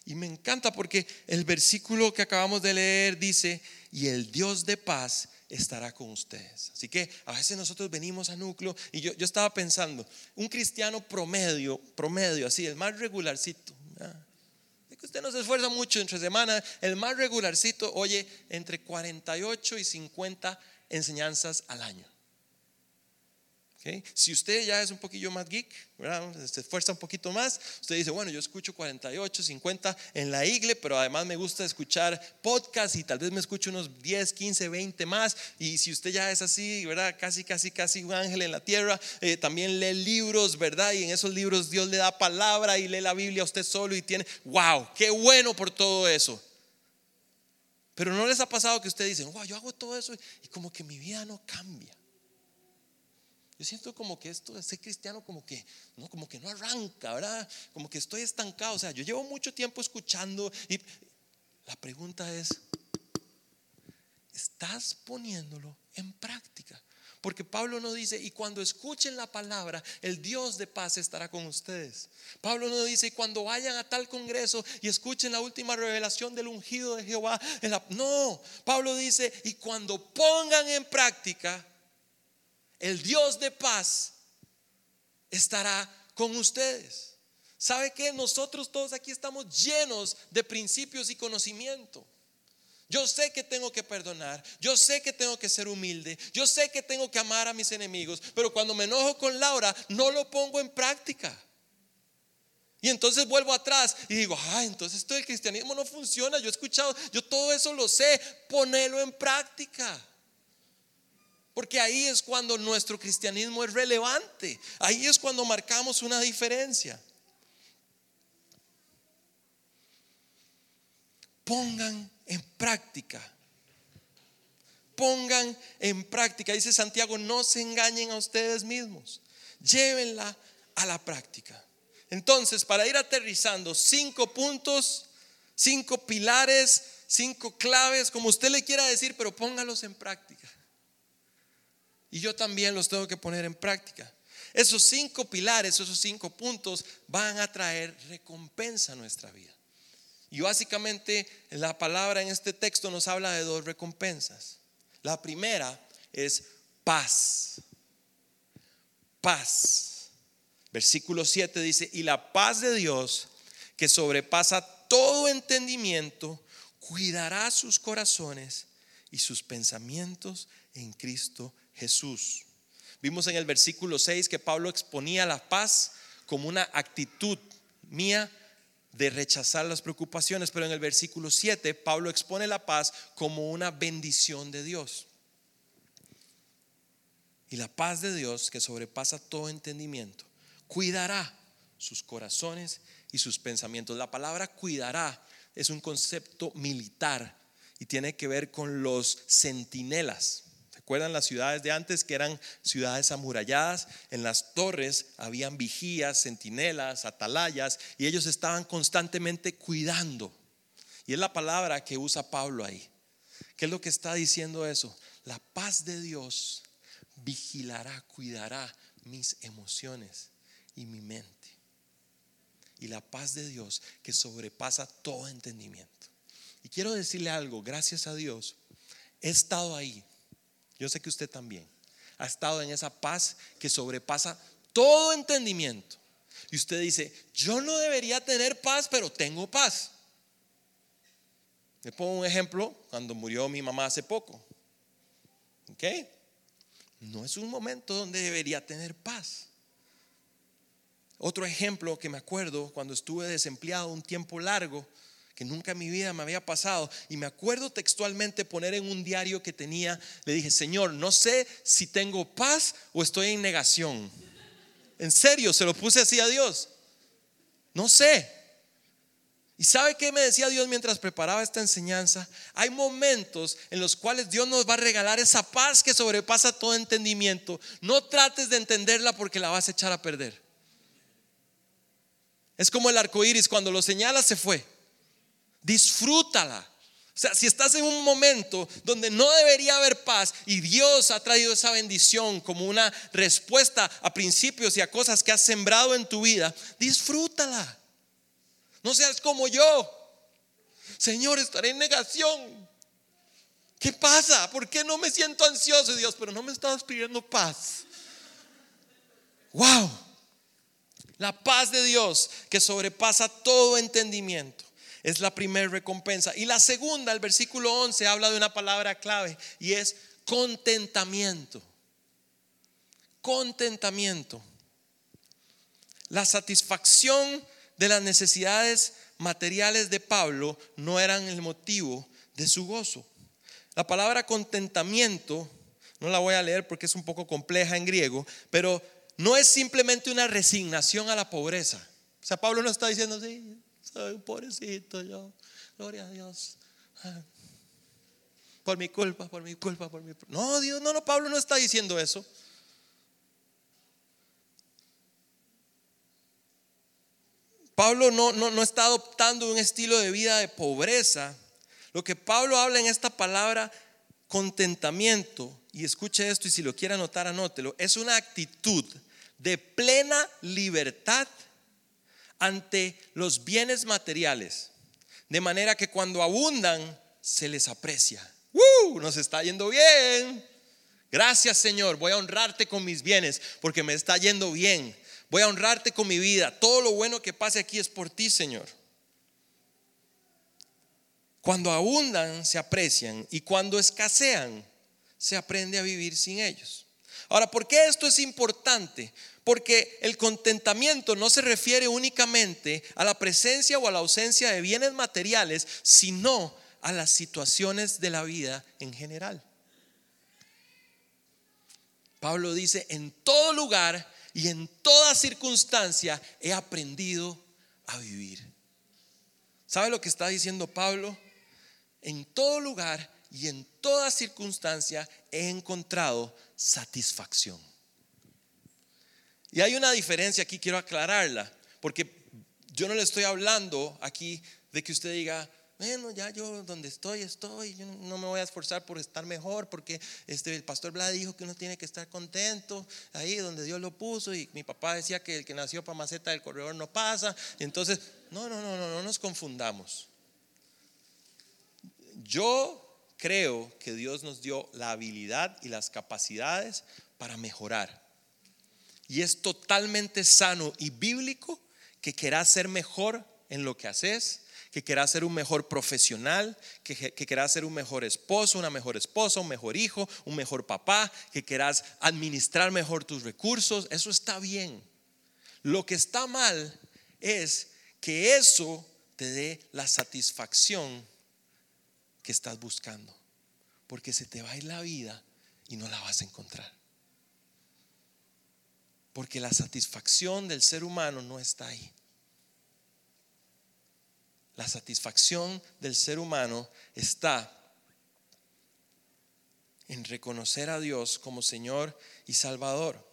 Y me encanta porque el versículo que acabamos de leer dice, y el Dios de paz estará con ustedes. Así que a veces nosotros venimos a núcleo y yo, yo estaba pensando, un cristiano promedio, promedio, así, el más regularcito. que usted no se esfuerza mucho entre semana, el más regularcito oye entre 48 y 50 enseñanzas al año. Si usted ya es un poquillo más geek, se esfuerza un poquito más, usted dice, bueno, yo escucho 48, 50 en la iglesia, pero además me gusta escuchar podcast y tal vez me escucho unos 10, 15, 20 más. Y si usted ya es así, ¿verdad? Casi, casi, casi un ángel en la tierra, eh, también lee libros, ¿verdad? Y en esos libros Dios le da palabra y lee la Biblia a usted solo y tiene, wow, qué bueno por todo eso. Pero no les ha pasado que usted dice, wow, yo hago todo eso y como que mi vida no cambia. Yo siento como que esto de ser cristiano como que no, como que no arranca, ¿verdad? Como que estoy estancado. O sea, yo llevo mucho tiempo escuchando y la pregunta es, ¿estás poniéndolo en práctica? Porque Pablo no dice, y cuando escuchen la palabra, el Dios de paz estará con ustedes. Pablo no dice, y cuando vayan a tal congreso y escuchen la última revelación del ungido de Jehová. no, Pablo dice, y cuando pongan en práctica el Dios de paz estará con ustedes. ¿Sabe que Nosotros todos aquí estamos llenos de principios y conocimiento. Yo sé que tengo que perdonar, yo sé que tengo que ser humilde, yo sé que tengo que amar a mis enemigos, pero cuando me enojo con Laura no lo pongo en práctica. Y entonces vuelvo atrás y digo, ah, entonces esto del cristianismo no funciona, yo he escuchado, yo todo eso lo sé, ponelo en práctica. Porque ahí es cuando nuestro cristianismo es relevante. Ahí es cuando marcamos una diferencia. Pongan en práctica. Pongan en práctica. Dice Santiago, no se engañen a ustedes mismos. Llévenla a la práctica. Entonces, para ir aterrizando, cinco puntos, cinco pilares, cinco claves, como usted le quiera decir, pero póngalos en práctica. Y yo también los tengo que poner en práctica. Esos cinco pilares, esos cinco puntos van a traer recompensa a nuestra vida. Y básicamente la palabra en este texto nos habla de dos recompensas. La primera es paz. Paz. Versículo 7 dice, y la paz de Dios, que sobrepasa todo entendimiento, cuidará sus corazones y sus pensamientos en Cristo Jesús. Vimos en el versículo 6 que Pablo exponía la paz como una actitud mía de rechazar las preocupaciones, pero en el versículo 7 Pablo expone la paz como una bendición de Dios. Y la paz de Dios, que sobrepasa todo entendimiento, cuidará sus corazones y sus pensamientos. La palabra cuidará es un concepto militar y tiene que ver con los centinelas ¿Recuerdan las ciudades de antes que eran ciudades amuralladas? En las torres habían vigías, centinelas, atalayas y ellos estaban constantemente cuidando. Y es la palabra que usa Pablo ahí. ¿Qué es lo que está diciendo eso? La paz de Dios vigilará, cuidará mis emociones y mi mente. Y la paz de Dios que sobrepasa todo entendimiento. Y quiero decirle algo, gracias a Dios, he estado ahí. Yo sé que usted también ha estado en esa paz que sobrepasa todo entendimiento. Y usted dice, yo no debería tener paz, pero tengo paz. Le pongo un ejemplo cuando murió mi mamá hace poco. ¿Ok? No es un momento donde debería tener paz. Otro ejemplo que me acuerdo cuando estuve desempleado un tiempo largo, que nunca en mi vida me había pasado, y me acuerdo textualmente poner en un diario que tenía, le dije, Señor, no sé si tengo paz o estoy en negación. En serio, se lo puse así a Dios. No sé. ¿Y sabe qué me decía Dios mientras preparaba esta enseñanza? Hay momentos en los cuales Dios nos va a regalar esa paz que sobrepasa todo entendimiento. No trates de entenderla porque la vas a echar a perder. Es como el arco iris, cuando lo señala se fue. Disfrútala. O sea, si estás en un momento donde no debería haber paz y Dios ha traído esa bendición como una respuesta a principios y a cosas que has sembrado en tu vida, disfrútala. No seas como yo. Señor, estaré en negación. ¿Qué pasa? ¿Por qué no me siento ansioso, Dios? Pero no me estabas pidiendo paz. Wow. La paz de Dios que sobrepasa todo entendimiento es la primera recompensa. Y la segunda, el versículo 11, habla de una palabra clave y es contentamiento. Contentamiento. La satisfacción de las necesidades materiales de Pablo no eran el motivo de su gozo. La palabra contentamiento, no la voy a leer porque es un poco compleja en griego, pero no es simplemente una resignación a la pobreza. O sea, Pablo no está diciendo, sí, soy pobrecito yo, gloria a Dios. Por mi culpa, por mi culpa, por mi... No, Dios, no, no, Pablo no está diciendo eso. Pablo no, no, está adoptando un estilo de vida de pobreza. Lo que Pablo habla en esta palabra contentamiento, y escuche esto y si lo quiere anotar, anótelo, es una actitud de plena libertad ante los bienes materiales. De manera que cuando abundan, se les aprecia. ¡Uh! Nos está yendo bien. Gracias Señor, voy a honrarte con mis bienes porque me está yendo bien. Voy a honrarte con mi vida. Todo lo bueno que pase aquí es por ti, Señor. Cuando abundan, se aprecian y cuando escasean, se aprende a vivir sin ellos. Ahora, ¿por qué esto es importante? Porque el contentamiento no se refiere únicamente a la presencia o a la ausencia de bienes materiales, sino a las situaciones de la vida en general. Pablo dice, en todo lugar y en toda circunstancia he aprendido a vivir. ¿Sabe lo que está diciendo Pablo? En todo lugar y en toda circunstancia he encontrado satisfacción. Y hay una diferencia aquí, quiero aclararla, porque yo no le estoy hablando aquí de que usted diga, bueno, ya yo donde estoy, estoy, yo no me voy a esforzar por estar mejor, porque este, el pastor Vlad dijo que uno tiene que estar contento ahí donde Dios lo puso, y mi papá decía que el que nació para maceta del corredor no pasa, entonces, no, no, no, no, no nos confundamos. Yo creo que Dios nos dio la habilidad y las capacidades para mejorar. Y es totalmente sano y bíblico que quieras ser mejor en lo que haces, que querás ser un mejor profesional, que, que querás ser un mejor esposo, una mejor esposa, un mejor hijo, un mejor papá, que querás administrar mejor tus recursos, eso está bien. Lo que está mal es que eso te dé la satisfacción que estás buscando, porque se te va a ir la vida y no la vas a encontrar. Porque la satisfacción del ser humano no está ahí. La satisfacción del ser humano está en reconocer a Dios como Señor y Salvador.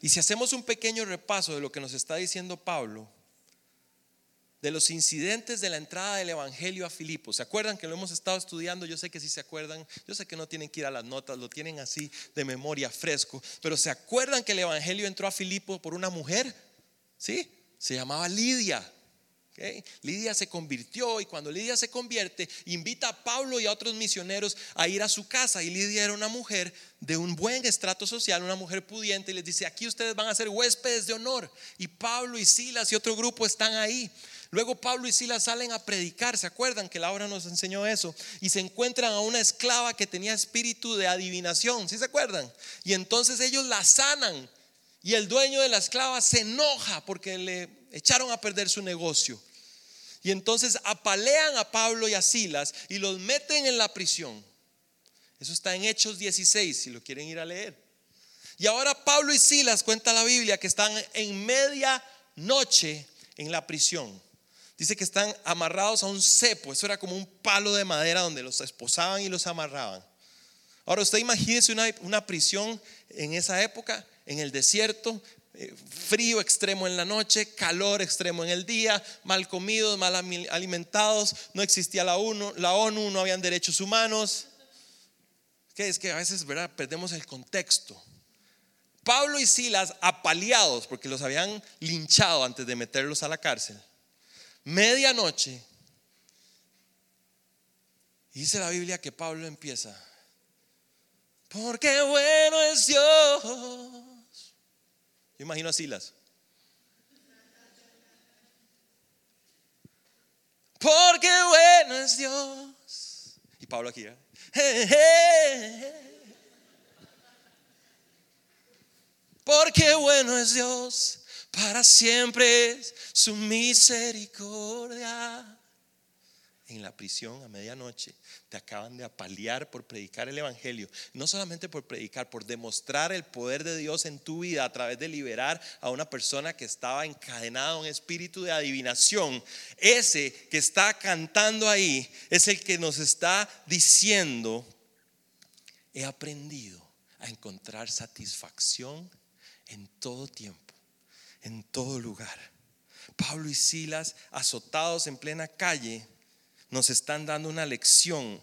Y si hacemos un pequeño repaso de lo que nos está diciendo Pablo, de los incidentes de la entrada del Evangelio a Filipos. ¿Se acuerdan que lo hemos estado estudiando? Yo sé que sí se acuerdan. Yo sé que no tienen que ir a las notas, lo tienen así de memoria fresco. Pero ¿se acuerdan que el Evangelio entró a Filipos por una mujer? ¿Sí? Se llamaba Lidia. Lidia se convirtió y cuando Lidia se convierte, invita a Pablo y a otros misioneros a ir a su casa. Y Lidia era una mujer de un buen estrato social, una mujer pudiente, y les dice, aquí ustedes van a ser huéspedes de honor. Y Pablo y Silas y otro grupo están ahí. Luego Pablo y Silas salen a predicar, ¿se acuerdan que Laura nos enseñó eso? Y se encuentran a una esclava que tenía espíritu de adivinación, ¿sí se acuerdan? Y entonces ellos la sanan y el dueño de la esclava se enoja porque le echaron a perder su negocio. Y entonces apalean a Pablo y a Silas y los meten en la prisión. Eso está en Hechos 16, si lo quieren ir a leer. Y ahora Pablo y Silas, cuenta la Biblia, que están en media noche en la prisión. Dice que están amarrados a un cepo. Eso era como un palo de madera donde los esposaban y los amarraban. Ahora usted imagínese una, una prisión en esa época en el desierto, eh, frío extremo en la noche, calor extremo en el día, mal comidos, mal alimentados, no existía la ONU, la ONU no habían derechos humanos. Que es que a veces ¿verdad? perdemos el contexto. Pablo y Silas apaleados porque los habían linchado antes de meterlos a la cárcel. Medianoche. Dice la Biblia que Pablo empieza. Porque bueno es Dios yo imagino a Silas. Porque bueno es Dios. Y Pablo aquí. ¿eh? Porque bueno es Dios, para siempre es su misericordia en la prisión a medianoche, te acaban de apalear por predicar el Evangelio. No solamente por predicar, por demostrar el poder de Dios en tu vida a través de liberar a una persona que estaba encadenada a un espíritu de adivinación. Ese que está cantando ahí es el que nos está diciendo, he aprendido a encontrar satisfacción en todo tiempo, en todo lugar. Pablo y Silas azotados en plena calle nos están dando una lección.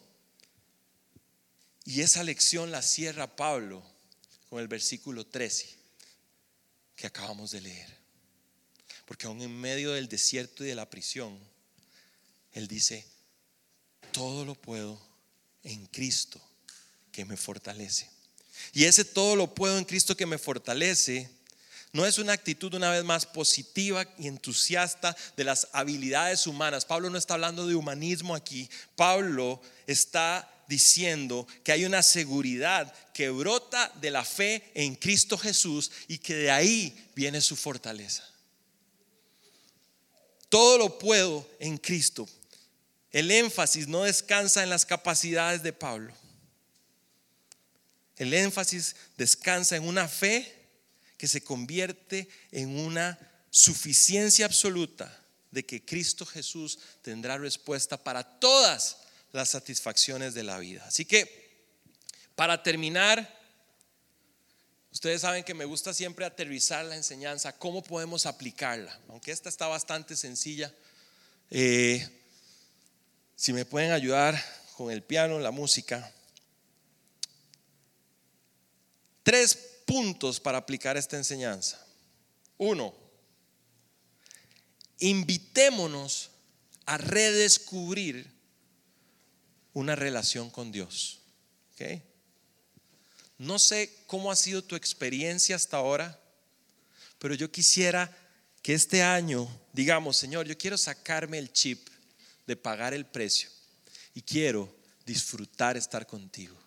Y esa lección la cierra Pablo con el versículo 13 que acabamos de leer. Porque aún en medio del desierto y de la prisión, Él dice, todo lo puedo en Cristo que me fortalece. Y ese todo lo puedo en Cristo que me fortalece no es una actitud una vez más positiva y entusiasta de las habilidades humanas. Pablo no está hablando de humanismo aquí. Pablo está diciendo que hay una seguridad que brota de la fe en Cristo Jesús y que de ahí viene su fortaleza. Todo lo puedo en Cristo. El énfasis no descansa en las capacidades de Pablo. El énfasis descansa en una fe que se convierte en una suficiencia absoluta de que Cristo Jesús tendrá respuesta para todas las satisfacciones de la vida. Así que, para terminar, ustedes saben que me gusta siempre aterrizar la enseñanza, cómo podemos aplicarla, aunque esta está bastante sencilla. Eh, si me pueden ayudar con el piano, la música. Tres puntos para aplicar esta enseñanza. Uno, invitémonos a redescubrir una relación con Dios. No sé cómo ha sido tu experiencia hasta ahora, pero yo quisiera que este año digamos, Señor, yo quiero sacarme el chip de pagar el precio y quiero disfrutar estar contigo.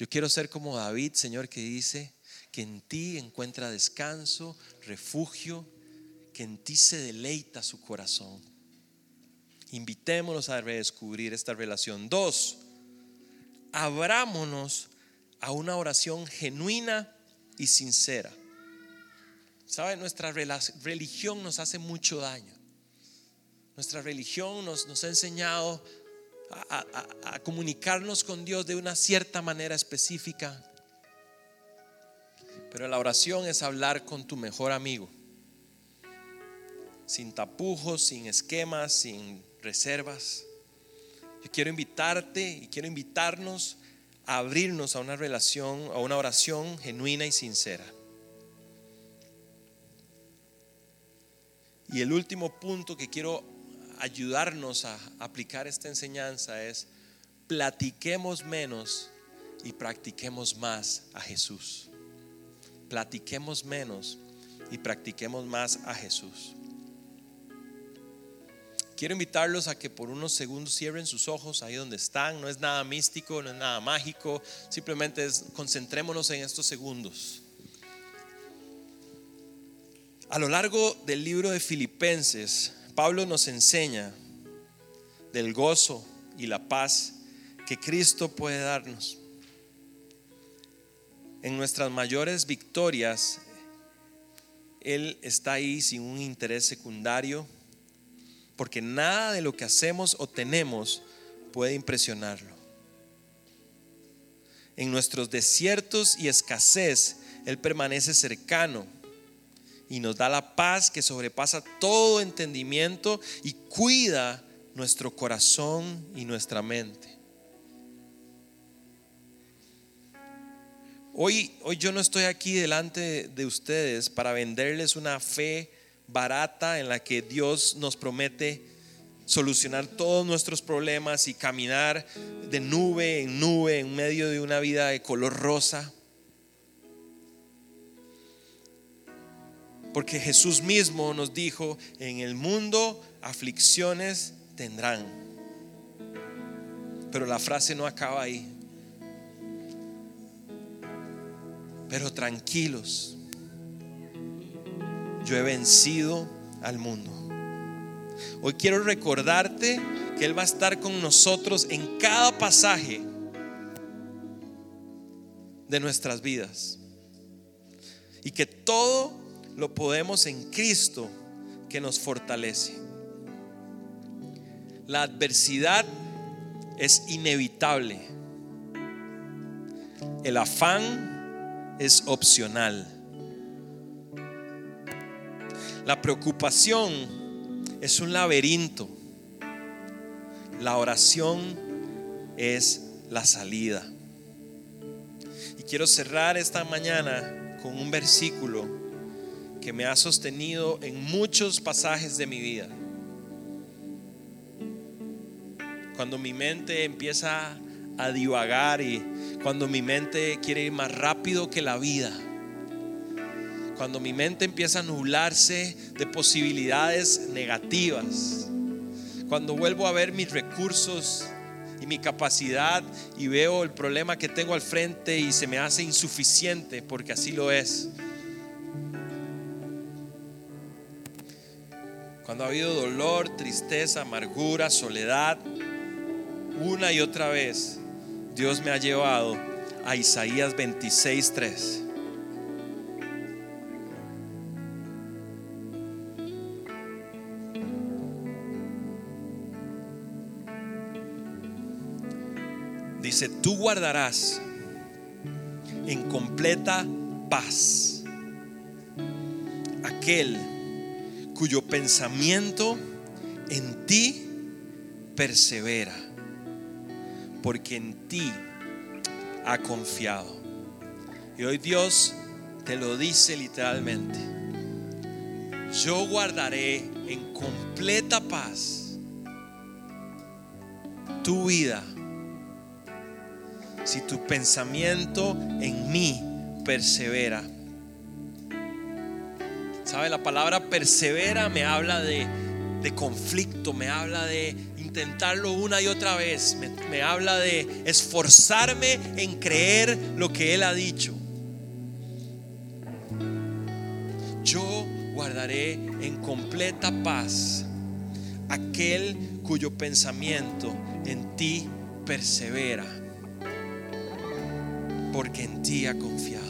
Yo quiero ser como David, Señor, que dice que en ti encuentra descanso, refugio, que en ti se deleita su corazón. Invitémonos a redescubrir esta relación. Dos, abrámonos a una oración genuina y sincera. ¿Sabe? Nuestra religión nos hace mucho daño. Nuestra religión nos, nos ha enseñado a, comunicarnos con Dios de una cierta manera específica. Pero la oración es hablar con tu mejor amigo. Sin tapujos, sin esquemas, sin reservas. Yo quiero invitarte y quiero invitarnos a abrirnos a una relación, a una oración genuina y sincera. Y el último punto que quiero ayudarnos a aplicar esta enseñanza es platiquemos menos y practiquemos más a Jesús. Platiquemos menos y practiquemos más a Jesús. Quiero invitarlos a que por unos segundos cierren sus ojos ahí donde están. No es nada místico, no es nada mágico. Simplemente es concentrémonos en estos segundos. A lo largo del libro de Filipenses, Pablo nos enseña del gozo y la paz que Cristo puede darnos. En nuestras mayores victorias, Él está ahí sin un interés secundario, porque nada de lo que hacemos o tenemos puede impresionarlo. En nuestros desiertos y escasez, Él permanece cercano y nos da la paz que sobrepasa todo entendimiento y cuida nuestro corazón y nuestra mente. Hoy, hoy yo no estoy aquí delante de ustedes para venderles una fe barata en la que Dios nos promete solucionar todos nuestros problemas y caminar de nube en nube en medio de una vida de color rosa. Porque Jesús mismo nos dijo, en el mundo aflicciones tendrán. Pero la frase no acaba ahí. Pero tranquilos, yo he vencido al mundo. Hoy quiero recordarte que Él va a estar con nosotros en cada pasaje de nuestras vidas. Y que todo lo podemos en Cristo que nos fortalece. La adversidad es inevitable. El afán es opcional. La preocupación es un laberinto. La oración es la salida. Y quiero cerrar esta mañana con un versículo que me ha sostenido en muchos pasajes de mi vida. Cuando mi mente empieza a divagar y cuando mi mente quiere ir más rápido que la vida. Cuando mi mente empieza a nublarse de posibilidades negativas. Cuando vuelvo a ver mis recursos y mi capacidad y veo el problema que tengo al frente y se me hace insuficiente porque así lo es. Cuando ha habido dolor, tristeza, amargura, soledad, una y otra vez, Dios me ha llevado a Isaías 26:3. Dice, tú guardarás en completa paz aquel cuyo pensamiento en ti persevera, porque en ti ha confiado. Y hoy Dios te lo dice literalmente. Yo guardaré en completa paz tu vida si tu pensamiento en mí persevera. ¿Sabe? La palabra persevera me habla de, conflicto, me habla de intentarlo una y otra vez, me habla de esforzarme en creer lo que Él ha dicho. Yo guardaré en completa paz aquel cuyo pensamiento en ti persevera, porque en ti ha confiado.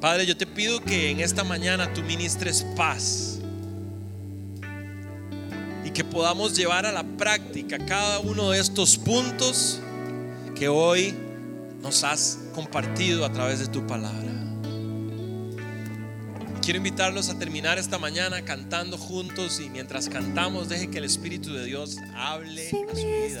Padre, yo te pido que en esta mañana tú ministres paz que podamos llevar a la práctica cada uno de estos puntos que hoy nos has compartido a través de tu palabra. Quiero invitarlos a terminar esta mañana cantando juntos y mientras cantamos deje que el Espíritu de Dios hable a su vida.